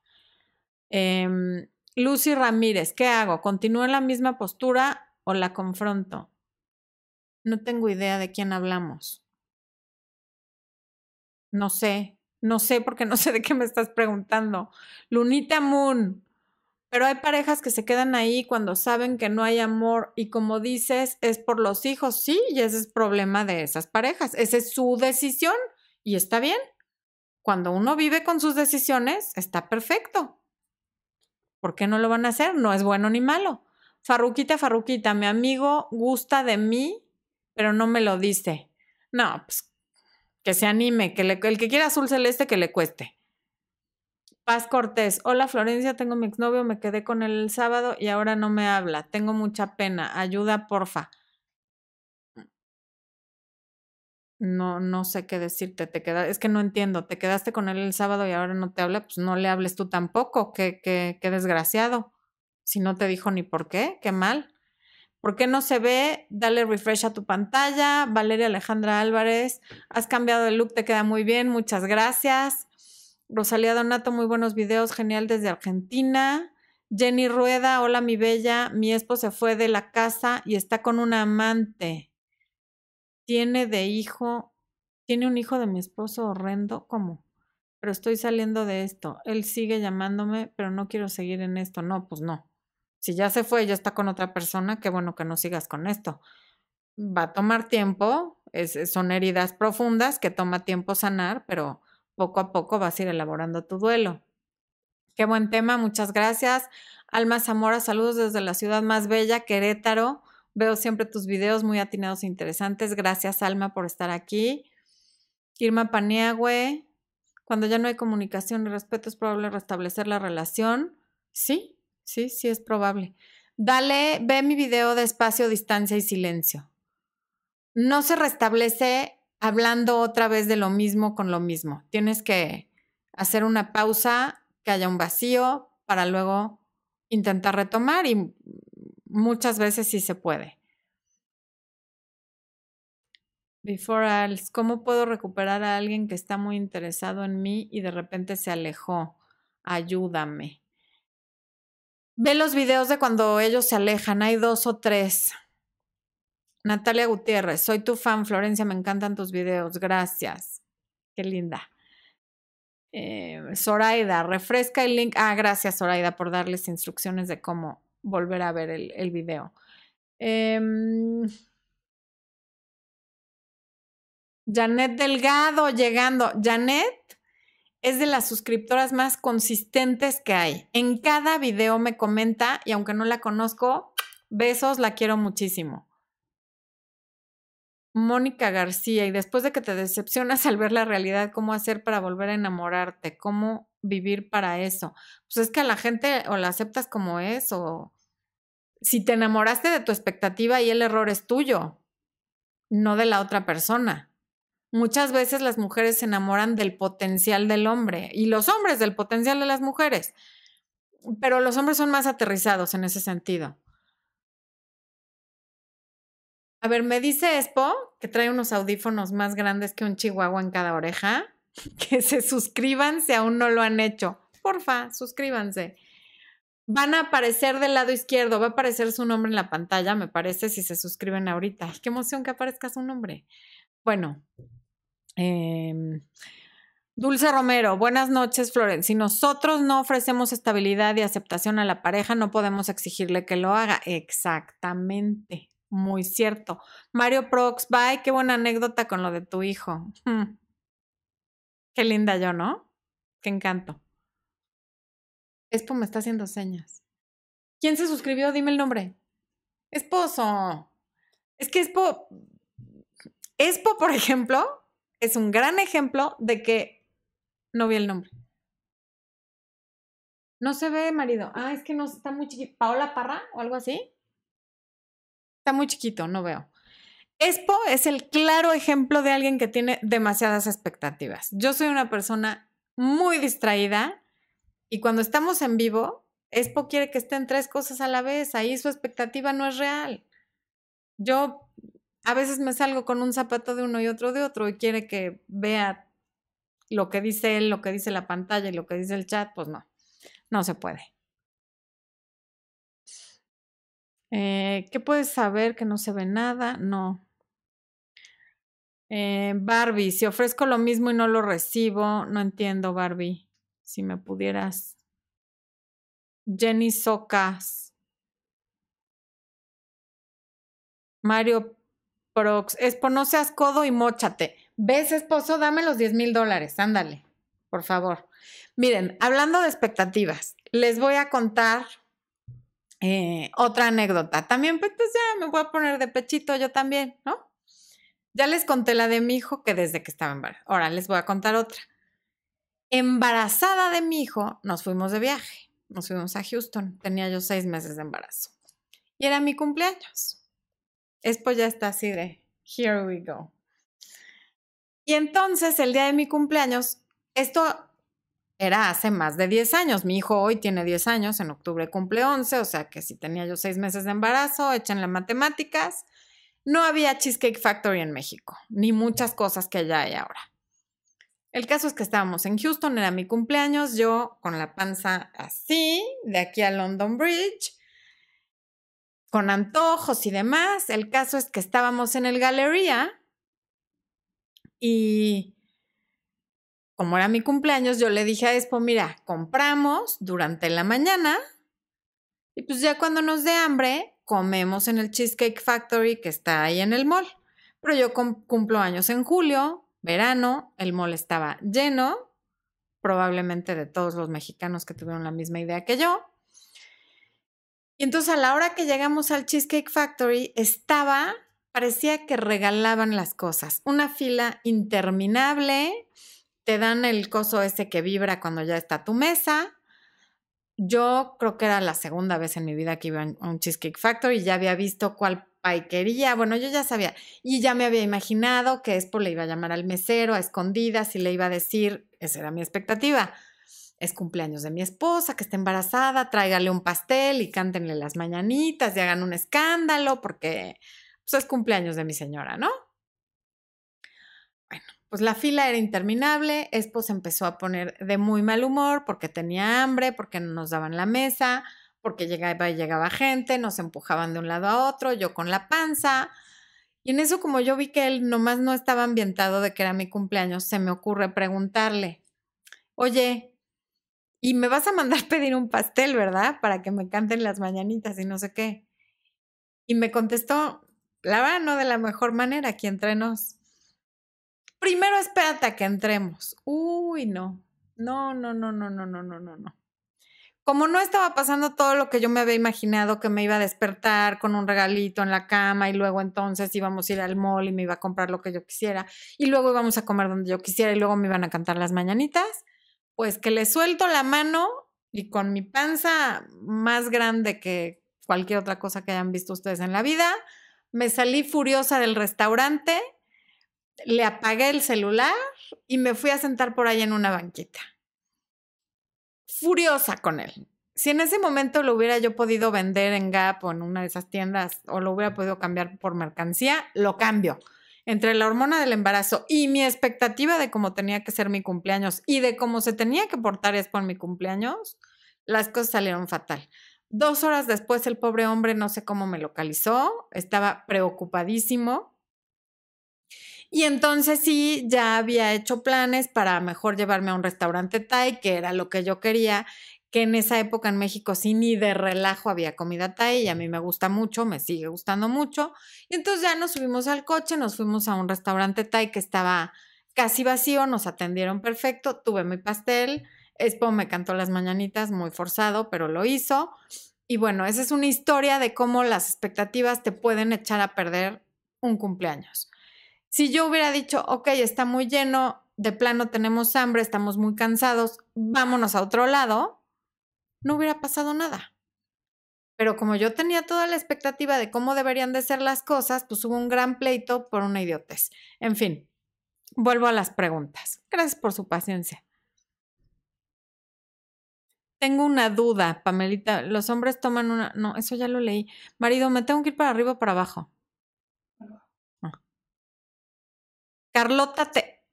Em, Lucy Ramírez, ¿qué hago? ¿Continúo en la misma postura o la confronto? No tengo idea de quién hablamos. No sé, no sé porque no sé de qué me estás preguntando. Lunita Moon, pero hay parejas que se quedan ahí cuando saben que no hay amor y como dices, es por los hijos, sí, y ese es problema de esas parejas. Esa es su decisión y está bien. Cuando uno vive con sus decisiones, está perfecto. ¿Por qué no lo van a hacer? No es bueno ni malo. Farruquita, Farruquita, mi amigo gusta de mí, pero no me lo dice. No, pues que se anime, que el que quiera azul celeste, que le cueste. Paz Cortés, hola Florencia, tengo mi exnovio, me quedé con él el sábado y ahora no me habla. Tengo mucha pena. Ayuda, porfa. No, no sé qué decirte. Te queda, es que no entiendo. Te quedaste con él el sábado y ahora no te habla, pues no le hables tú tampoco. Qué, qué, qué desgraciado. Si no te dijo ni por qué, qué mal. ¿Por qué no se ve? Dale refresh a tu pantalla. Valeria Alejandra Álvarez, has cambiado de look, te queda muy bien. Muchas gracias. Rosalía Donato, muy buenos videos, genial desde Argentina. Jenny Rueda, hola mi bella, mi esposo se fue de la casa y está con una amante. Tiene de hijo, tiene un hijo de mi esposo horrendo, ¿cómo? Pero estoy saliendo de esto. Él sigue llamándome, pero no quiero seguir en esto. No, pues no. Si ya se fue, ya está con otra persona, qué bueno que no sigas con esto. Va a tomar tiempo, es, son heridas profundas que toma tiempo sanar, pero poco a poco vas a ir elaborando tu duelo. Qué buen tema, muchas gracias. Alma Zamora, saludos desde la ciudad más bella, Querétaro. Veo siempre tus videos muy atinados e interesantes. Gracias, Alma, por estar aquí. Irma Paniagüe, cuando ya no hay comunicación y respeto, ¿es probable restablecer la relación? Sí, sí, sí es probable. Dale, ve mi video de espacio, distancia y silencio. No se restablece hablando otra vez de lo mismo con lo mismo. Tienes que hacer una pausa, que haya un vacío para luego intentar retomar y muchas veces sí se puede. Before else, ¿cómo puedo recuperar a alguien que está muy interesado en mí y de repente se alejó? Ayúdame. Ve los videos de cuando ellos se alejan, hay dos o tres. Natalia Gutiérrez, soy tu fan, Florencia, me encantan tus videos, gracias. Qué linda. Eh, Zoraida, refresca el link. Ah, gracias, Zoraida, por darles instrucciones de cómo volver a ver el, video. Em, Janet Delgado llegando. Janet es de las suscriptoras más consistentes que hay. En cada video me comenta y aunque no la conozco, besos, la quiero muchísimo. Mónica García, y después de que te decepcionas al ver la realidad, ¿cómo hacer para volver a enamorarte? ¿Cómo vivir para eso? Pues es que a la gente o la aceptas como es o si te enamoraste de tu expectativa y el error es tuyo, no de la otra persona. Muchas veces las mujeres se enamoran del potencial del hombre y los hombres del potencial de las mujeres, pero los hombres son más aterrizados en ese sentido. A ver, me dice Expo que trae unos audífonos más grandes que un chihuahua en cada oreja. Que se suscriban si aún no lo han hecho. Porfa, suscríbanse. Van a aparecer del lado izquierdo, va a aparecer su nombre en la pantalla, me parece, si se suscriben ahorita. qué emoción que aparezca su nombre. Bueno, em, Dulce Romero, buenas noches, Flores. Si nosotros no ofrecemos estabilidad y aceptación a la pareja, no podemos exigirle que lo haga. Exactamente. Muy cierto. Mario Prox, bye, qué buena anécdota con lo de tu hijo. Hmm. Qué linda yo, ¿no? Qué encanto. Espo me está haciendo señas. ¿Quién se suscribió? Dime el nombre. Esposo. Es que Espo. Espo, por ejemplo, es un gran ejemplo de que no vi el nombre. No se ve, marido. Ah, es que no está muy chiquito. ¿Paola Parra o algo así? Está muy chiquito, no veo. Expo es el claro ejemplo de alguien que tiene demasiadas expectativas. Yo soy una persona muy distraída y cuando estamos en vivo, Expo quiere que estén tres cosas a la vez. Ahí su expectativa no es real. Yo a veces me salgo con un zapato de uno y otro de otro y quiere que vea lo que dice él, lo que dice la pantalla y lo que dice el chat. Pues no, no se puede. Eh, ¿Qué puedes saber que no se ve nada? No. Eh, Barbie, si ofrezco lo mismo y no lo recibo, no entiendo, Barbie. Si me pudieras. Jenny Socas. Mario Prox. Espo, no seas codo y mochate. ¿Ves, esposo? Dame los 10 mil dólares. Ándale, por favor. Miren, hablando de expectativas, les voy a contar eh, otra anécdota. También, pues, ya me voy a poner de pechito yo también, ¿no? Ya les conté la de mi hijo que desde que estaba embarazada. Ahora les voy a contar otra. Embarazada de mi hijo, nos fuimos de viaje. Nos fuimos a Houston. Tenía yo seis meses de embarazo. Y era mi cumpleaños. Esto ya está así de, here we go. Y entonces, el día de mi cumpleaños, esto era hace más de 10 años. Mi hijo hoy tiene 10 años, en octubre cumple 11, o sea que si tenía yo 6 meses de embarazo, echan las matemáticas. No había Cheesecake Factory en México, ni muchas cosas que allá hay ahora. El caso es que estábamos en Houston, era mi cumpleaños, yo con la panza así, de aquí a London Bridge, con antojos y demás. El caso es que estábamos en el Galería y como era mi cumpleaños, yo le dije a Expo, mira, compramos durante la mañana y pues ya cuando nos dé hambre, comemos en el Cheesecake Factory que está ahí en el mall. Pero yo cumplo años en julio, verano, el mall estaba lleno, probablemente de todos los mexicanos que tuvieron la misma idea que yo. Y entonces a la hora que llegamos al Cheesecake Factory estaba, parecía que regalaban las cosas, una fila interminable te dan el coso ese que vibra cuando ya está tu mesa. Yo creo que era la segunda vez en mi vida que iba a un Cheesecake Factory y ya había visto cuál paiquería. Bueno, yo ya sabía. Y ya me había imaginado que Expo le iba a llamar al mesero a escondidas y le iba a decir, esa era mi expectativa. Es cumpleaños de mi esposa, que está embarazada, tráigale un pastel y cántenle las mañanitas y hagan un escándalo porque pues, es cumpleaños de mi señora, ¿no? Bueno, pues la fila era interminable, Expo se empezó a poner de muy mal humor porque tenía hambre, porque no nos daban la mesa, porque llegaba y llegaba gente, nos empujaban de un lado a otro, yo con la panza. Y en eso, como yo vi que él nomás no estaba ambientado de que era mi cumpleaños, se me ocurre preguntarle, oye, y me vas a mandar pedir un pastel, ¿verdad? Para que me canten las mañanitas y no sé qué. Y me contestó, la verdad, no de la mejor manera, aquí entre nos. Primero espérate a que entremos. Uy, no. No, no, no, no, no, no, no, no, no como no estaba pasando todo lo que yo me había imaginado que me iba a despertar con un regalito en la cama y luego entonces íbamos a ir al mall y me iba a comprar lo que yo quisiera y luego íbamos a comer donde yo quisiera y luego me iban a cantar las mañanitas, pues que le suelto la mano y con mi panza más grande que cualquier otra cosa que hayan visto ustedes en la vida, me salí furiosa del restaurante, le apagué el celular y me fui a sentar por ahí en una banquita furiosa con él. Si en ese momento lo hubiera yo podido vender en Gap o en una de esas tiendas o lo hubiera podido cambiar por mercancía, lo cambio. Entre la hormona del embarazo y mi expectativa de cómo tenía que ser mi cumpleaños y de cómo se tenía que portar es por mi cumpleaños, las cosas salieron fatal. Dos horas después el pobre hombre no sé cómo me localizó, estaba preocupadísimo y entonces sí, ya había hecho planes para mejor llevarme a un restaurante Thai, que era lo que yo quería, que en esa época en México sí ni de relajo había comida Thai y a mí me gusta mucho, me sigue gustando mucho. Y entonces ya nos subimos al coche, nos fuimos a un restaurante Thai que estaba casi vacío, nos atendieron perfecto, tuve mi pastel, Expo me cantó las mañanitas, muy forzado, pero lo hizo. Y bueno, esa es una historia de cómo las expectativas te pueden echar a perder un cumpleaños. Si yo hubiera dicho, ok, está muy lleno, de plano tenemos hambre, estamos muy cansados, vámonos a otro lado, no hubiera pasado nada. Pero como yo tenía toda la expectativa de cómo deberían de ser las cosas, pues hubo un gran pleito por una idiotez. En fin, vuelvo a las preguntas. Gracias por su paciencia. Tengo una duda, Pamelita. Los hombres toman una... No, eso ya lo leí. Marido, ¿me tengo que ir para arriba o para abajo? Carlota te...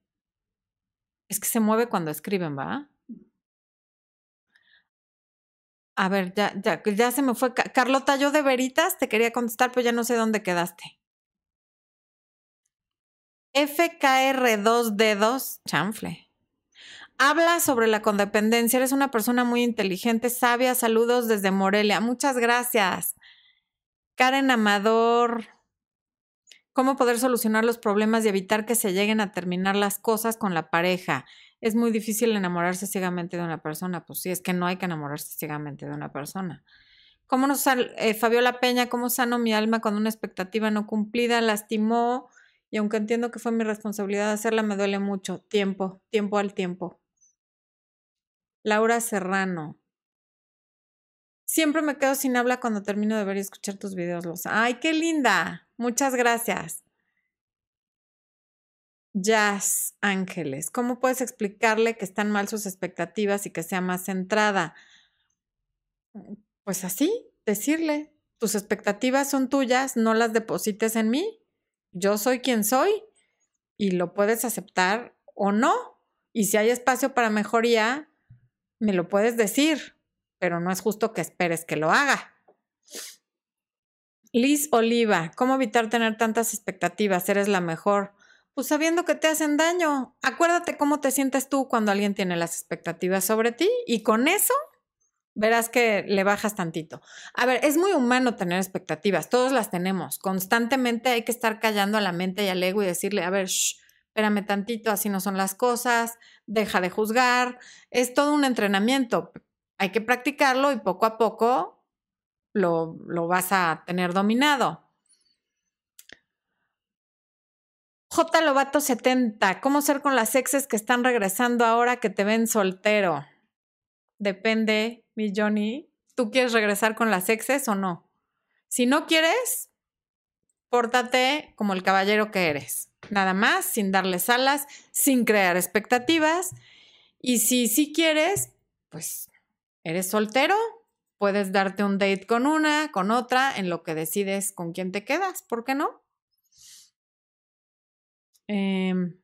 Es que se mueve cuando escriben, ¿va? A ver, ya, ya, ya se me fue. Carlota, yo de veritas te quería contestar, pero ya no sé dónde quedaste. FKR dos dedos, chanfle. Habla sobre la condependencia. Eres una persona muy inteligente, sabia. Saludos desde Morelia. Muchas gracias. Karen Amador. ¿Cómo poder solucionar los problemas y evitar que se lleguen a terminar las cosas con la pareja? Es muy difícil enamorarse ciegamente de una persona. Pues sí, es que no hay que enamorarse ciegamente de una persona. ¿Cómo nos, eh, Fabiola Peña, cómo sano mi alma cuando una expectativa no cumplida lastimó? Y aunque entiendo que fue mi responsabilidad hacerla, me duele mucho. Tiempo, tiempo al tiempo. Laura Serrano. Siempre me quedo sin habla cuando termino de ver y escuchar tus videos, Los. ¡Ay, qué linda! Muchas gracias. Jazz Ángeles, ¿cómo puedes explicarle que están mal sus expectativas y que sea más centrada? Pues así, decirle, tus expectativas son tuyas, no las deposites en mí. Yo soy quien soy y lo puedes aceptar o no. Y si hay espacio para mejoría, me lo puedes decir, pero no es justo que esperes que lo haga. Liz Oliva, ¿cómo evitar tener tantas expectativas? Eres la mejor. Pues sabiendo que te hacen daño. Acuérdate cómo te sientes tú cuando alguien tiene las expectativas sobre ti y con eso verás que le bajas tantito. A ver, es muy humano tener expectativas, todos las tenemos. Constantemente hay que estar callando a la mente y al ego y decirle, a ver, espérame tantito, así no son las cosas, deja de juzgar. Es todo un entrenamiento. Hay que practicarlo y poco a poco lo, vas a tener dominado. J. Lobato 70. ¿Cómo ser con las exes que están regresando ahora que te ven soltero? Depende, mi Johnny. ¿Tú quieres regresar con las exes o no? Si no quieres, pórtate como el caballero que eres. Nada más, sin darles alas, sin crear expectativas. Y si sí quieres, pues eres soltero, puedes darte un date con una, con otra, en lo que decides con quién te quedas. ¿Por qué no? Em,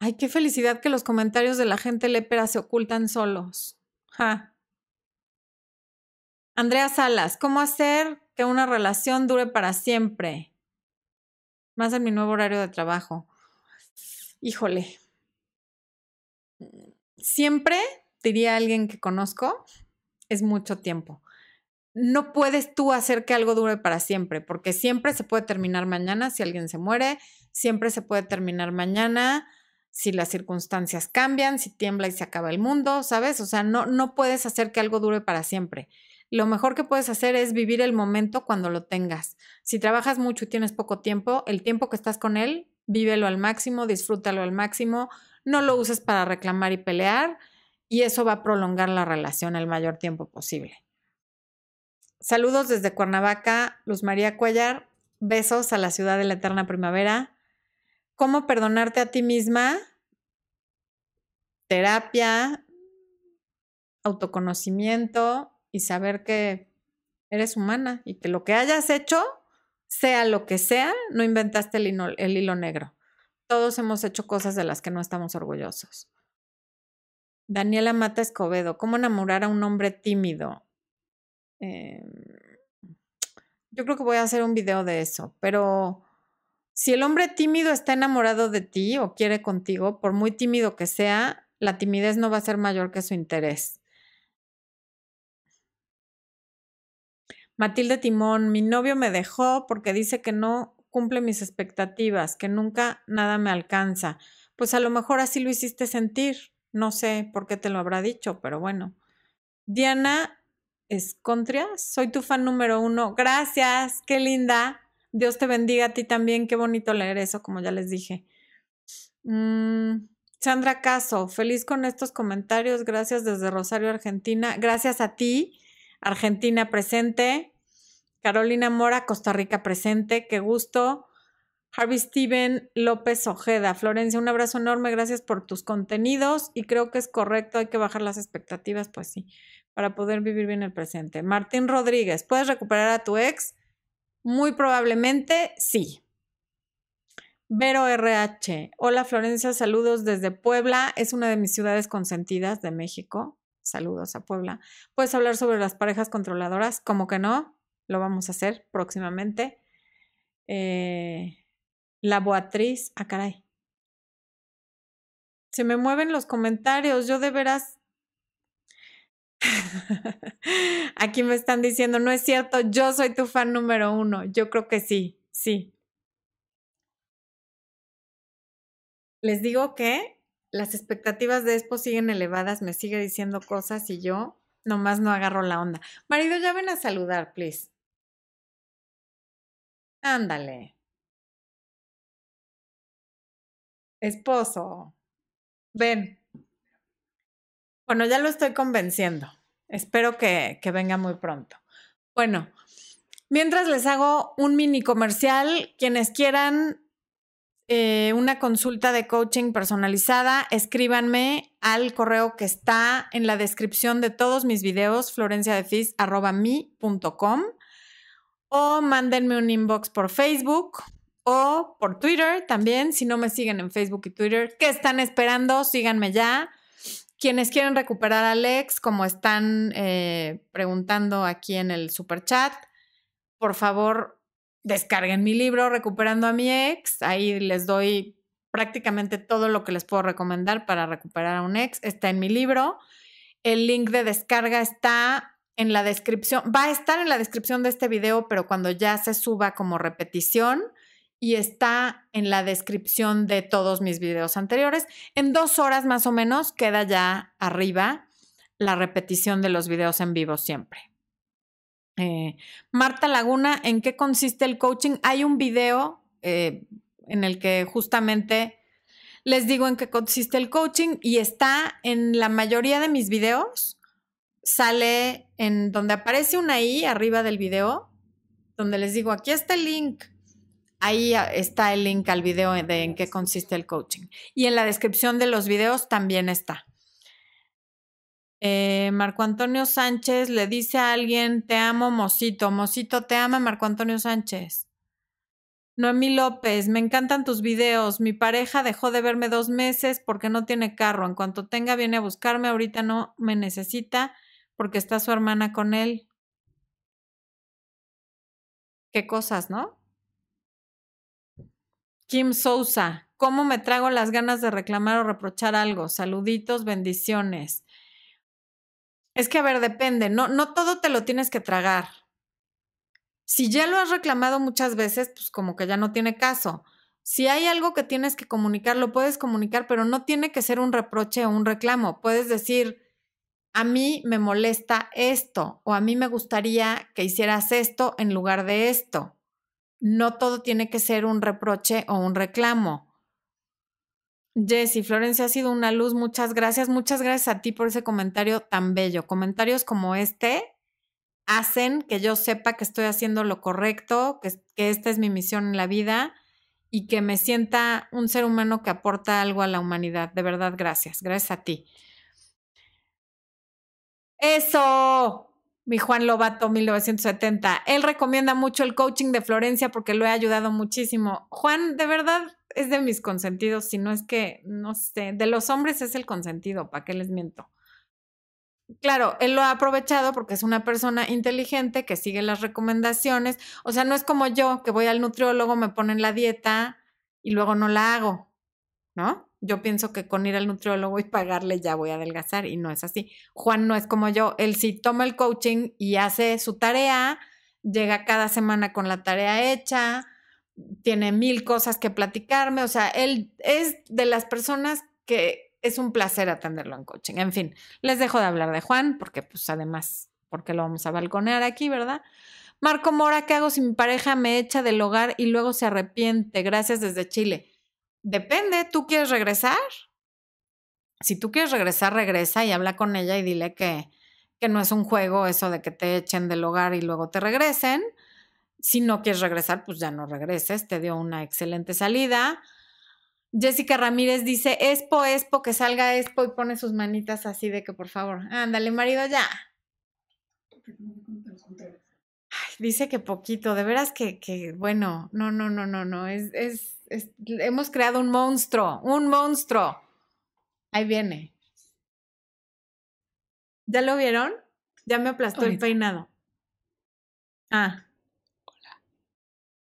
ay, qué felicidad que los comentarios de la gente lépera se ocultan solos. Andrea Salas, ¿cómo hacer que una relación dure para siempre? Más en mi nuevo horario de trabajo. Híjole. Siempre, diría alguien que conozco, es mucho tiempo no puedes tú hacer que algo dure para siempre, porque siempre se puede terminar mañana si alguien se muere, siempre se puede terminar mañana si las circunstancias cambian, si tiembla y se acaba el mundo, ¿sabes? O sea, no, no puedes hacer que algo dure para siempre. Lo mejor que puedes hacer es vivir el momento cuando lo tengas. Si trabajas mucho y tienes poco tiempo, el tiempo que estás con él, vívelo al máximo, disfrútalo al máximo, no lo uses para reclamar y pelear y eso va a prolongar la relación el mayor tiempo posible. Saludos desde Cuernavaca, Luz María Cuellar. Besos a la ciudad de la eterna primavera. ¿Cómo perdonarte a ti misma? Terapia, autoconocimiento y saber que eres humana y que lo que hayas hecho, sea lo que sea, no inventaste el hilo, el hilo negro. Todos hemos hecho cosas de las que no estamos orgullosos. Daniela Mata Escobedo, ¿cómo enamorar a un hombre tímido? Em, yo creo que voy a hacer un video de eso, pero si el hombre tímido está enamorado de ti o quiere contigo, por muy tímido que sea, la timidez no va a ser mayor que su interés. Matilde Timón, mi novio me dejó porque dice que no cumple mis expectativas, que nunca nada me alcanza. Pues a lo mejor así lo hiciste sentir. No sé por qué te lo habrá dicho, pero bueno. Diana Escontria, soy tu fan número uno. Gracias, qué linda. Dios te bendiga a ti también. Qué bonito leer eso, como ya les dije. Mm, Sandra Caso, feliz con estos comentarios. Gracias desde Rosario, Argentina. Gracias a ti, Argentina presente. Carolina Mora, Costa Rica presente. Qué gusto. Harvey Steven López Ojeda, Florencia, un abrazo enorme, gracias por tus contenidos y creo que es correcto, hay que bajar las expectativas, pues sí para poder vivir bien el presente. Martín Rodríguez, ¿puedes recuperar a tu ex? Muy probablemente sí. Vero RH, hola Florencia, saludos desde Puebla, es una de mis ciudades consentidas de México. Saludos a Puebla. ¿Puedes hablar sobre las parejas controladoras? Como que no, lo vamos a hacer próximamente. Eh, la Boatriz, ah, caray. Se me mueven los comentarios, yo de veras Aquí me están diciendo, no es cierto, yo soy tu fan número uno. Yo creo que sí, sí. Les digo que las expectativas de Expo siguen elevadas, me sigue diciendo cosas y yo nomás no agarro la onda. Marido, ya ven a saludar, please. Ándale. Esposo. Ven. Bueno, ya lo estoy convenciendo. Espero que, venga muy pronto. Bueno, mientras les hago un mini comercial, quienes quieran eh, una consulta de coaching personalizada, escríbanme al correo que está en la descripción de todos mis videos, florenciadefis.com o mándenme un inbox por Facebook o por Twitter también, si no me siguen en Facebook y Twitter. ¿Qué están esperando? Síganme ya. Quienes quieren recuperar a Alex, como están eh, preguntando aquí en el super chat, por favor descarguen mi libro Recuperando a mi ex. Ahí les doy prácticamente todo lo que les puedo recomendar para recuperar a un ex. Está en mi libro. El link de descarga está en la descripción. Va a estar en la descripción de este video, pero cuando ya se suba como repetición y está en la descripción de todos mis videos anteriores. En dos horas más o menos queda ya arriba la repetición de los videos en vivo siempre. Eh, Marta Laguna, ¿en qué consiste el coaching? Hay un video eh, en el que justamente les digo en qué consiste el coaching y está en la mayoría de mis videos. Sale en donde aparece una I arriba del video, donde les digo, aquí está el link. Ahí está el link al video de en qué consiste el coaching. Y en la descripción de los videos también está. Eh, Marco Antonio Sánchez le dice a alguien, te amo, Mosito. Mosito, te ama Marco Antonio Sánchez. Noemí López, me encantan tus videos. Mi pareja dejó de verme dos meses porque no tiene carro. En cuanto tenga, viene a buscarme. Ahorita no me necesita porque está su hermana con él. Qué cosas, ¿no? Kim Sousa, ¿cómo me trago las ganas de reclamar o reprochar algo? Saluditos, bendiciones. Es que, a ver, depende, no, no todo te lo tienes que tragar. Si ya lo has reclamado muchas veces, pues como que ya no tiene caso. Si hay algo que tienes que comunicar, lo puedes comunicar, pero no tiene que ser un reproche o un reclamo. Puedes decir, a mí me molesta esto o a mí me gustaría que hicieras esto en lugar de esto. No todo tiene que ser un reproche o un reclamo. Jessy, Florencia ha sido una luz, muchas gracias. Muchas gracias a ti por ese comentario tan bello. Comentarios como este hacen que yo sepa que estoy haciendo lo correcto, que, que esta es mi misión en la vida y que me sienta un ser humano que aporta algo a la humanidad. De verdad, gracias. Gracias a ti. Eso, mi Juan Lobato, 1970. Él recomienda mucho el coaching de Florencia porque lo he ayudado muchísimo. Juan, de verdad, es de mis consentidos, si no es que, no sé, de los hombres es el consentido, ¿para qué les miento? Claro, él lo ha aprovechado porque es una persona inteligente que sigue las recomendaciones. O sea, no es como yo, que voy al nutriólogo, me ponen la dieta y luego no la hago, ¿no? Yo pienso que con ir al nutriólogo y pagarle ya voy a adelgazar y no es así. Juan no es como yo, él sí toma el coaching y hace su tarea, llega cada semana con la tarea hecha, tiene mil cosas que platicarme, o sea, él es de las personas que es un placer atenderlo en coaching. En fin, les dejo de hablar de Juan porque pues además, porque lo vamos a balconear aquí, ¿verdad? Marco Mora, ¿qué hago si mi pareja me echa del hogar y luego se arrepiente? Gracias desde Chile. Depende, ¿tú quieres regresar? Si tú quieres regresar, regresa y habla con ella y dile que, que no es un juego eso de que te echen del hogar y luego te regresen si no quieres regresar, pues ya no regreses, te dio una excelente salida. Jessica Ramírez dice, Expo, Expo, que salga Expo y pone sus manitas así de que por favor, ándale, marido, ya. dice que poquito, de veras que, que, bueno, no, no, no, no, no, es, es, hemos creado un monstruo, un monstruo. Ahí viene. ¿Ya lo vieron? Ya me aplastó el peinado. Ah.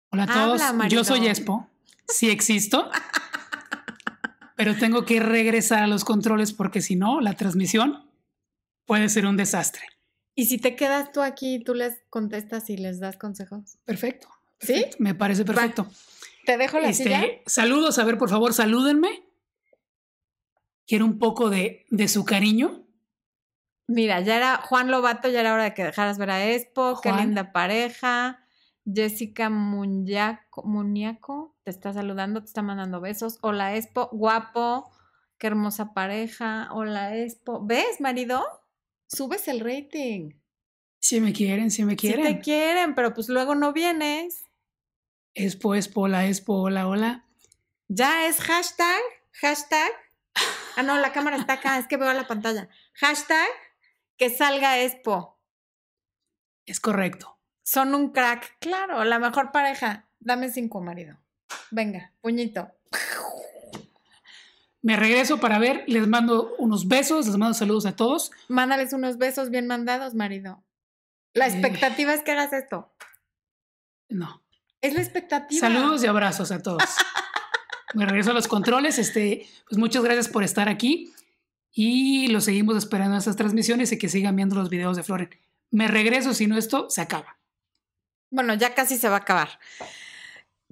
Hola a todos, yo soy Expo, sí existo, pero tengo que regresar a los controles porque si no, la transmisión puede ser un desastre. ¿Y si te quedas tú aquí, tú les contestas y les das consejos? Perfecto. ¿Sí? Me parece perfecto. Te dejo la este, silla. Saludos, a ver, por favor, salúdenme. Quiero un poco de, de su cariño. Mira, ya era Juan Lobato, ya era hora de que dejaras ver a Expo, qué linda pareja. Jessica Muñaco te está saludando, te está mandando besos. Hola, Expo, guapo, qué hermosa pareja. Hola, Expo. ¿Ves, marido? Subes el rating. Si me quieren, si me quieren. Si te quieren, pero pues luego no vienes. Expo, Expo, hola, Expo, hola, hola. Ya es hashtag, hashtag. Ah, no, la cámara está acá, es que veo la pantalla. Hashtag que salga Expo. Es correcto. Son un crack. Claro, la mejor pareja. Dame cinco, marido. Venga, puñito. Me regreso para ver, les mando unos besos, les mando saludos a todos. Mándales unos besos bien mandados, marido. La eh. expectativa es que hagas esto. No. Es la expectativa. Saludos y abrazos a todos. Me regreso a los controles. Este, pues muchas gracias por estar aquí y lo seguimos esperando en estas transmisiones y que sigan viendo los videos de Floren. Me regreso, si no esto se acaba. Bueno, ya casi se va a acabar.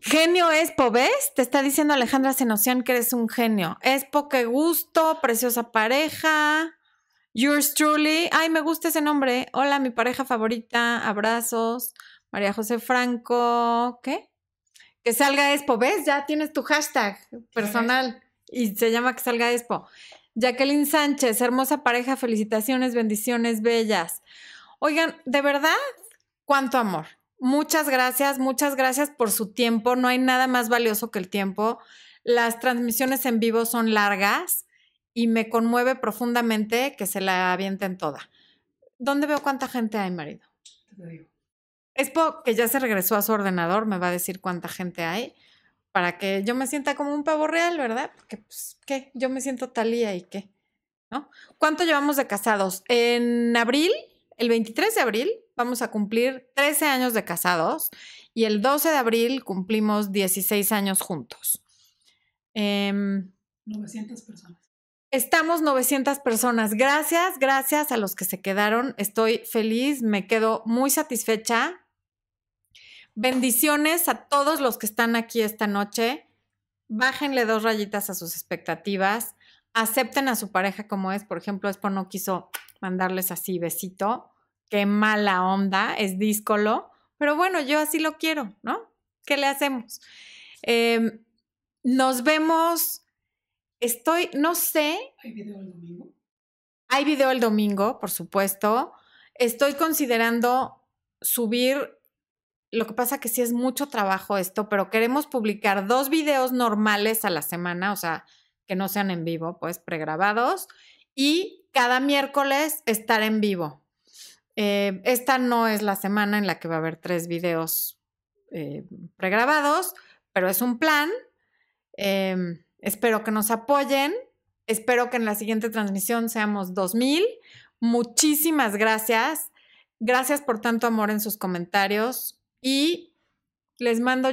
Genio Expo, ¿ves? Te está diciendo Alejandra Senocian que eres un genio. Expo, qué gusto, preciosa pareja. Yours truly. Ay, me gusta ese nombre. Hola, mi pareja favorita. Abrazos. María José Franco. ¿Qué? Que salga Expo, ¿ves? Ya tienes tu hashtag personal y se llama que salga Expo. Jacqueline Sánchez, hermosa pareja, felicitaciones, bendiciones bellas. Oigan, de verdad, cuánto amor Muchas gracias, muchas gracias por su tiempo. No hay nada más valioso que el tiempo. Las transmisiones en vivo son largas y me conmueve profundamente que se la avienten toda. ¿Dónde veo cuánta gente hay, marido? Te digo. Expo, que ya se regresó a su ordenador, me va a decir cuánta gente hay para que yo me sienta como un pavo real, ¿verdad? Porque, pues, ¿qué? Yo me siento talía y qué, ¿no? ¿Cuánto llevamos de casados? En abril, el 23 de abril, vamos a cumplir 13 años de casados y el 12 de abril cumplimos 16 años juntos. Em, 900 personas. Estamos 900 personas. Gracias, gracias a los que se quedaron. Estoy feliz, me quedo muy satisfecha. Bendiciones a todos los que están aquí esta noche. Bájenle dos rayitas a sus expectativas. Acepten a su pareja como es. Por ejemplo, Espo no quiso mandarles así besito. Qué mala onda, es díscolo. Pero bueno, yo así lo quiero, ¿no? ¿Qué le hacemos? Em, nos vemos. Estoy, no sé, ¿Hay video el domingo? hay video el domingo, por supuesto. Estoy considerando subir, lo que pasa que sí es mucho trabajo esto, pero queremos publicar dos videos normales a la semana, o sea, que no sean en vivo, pues pregrabados, y cada miércoles estar en vivo. Eh, esta no es la semana en la que va a haber tres videos eh, pregrabados, pero es un plan. Em, espero que nos apoyen. Espero que en la siguiente transmisión seamos 2000. Muchísimas gracias. Gracias por tanto amor en sus comentarios y les mando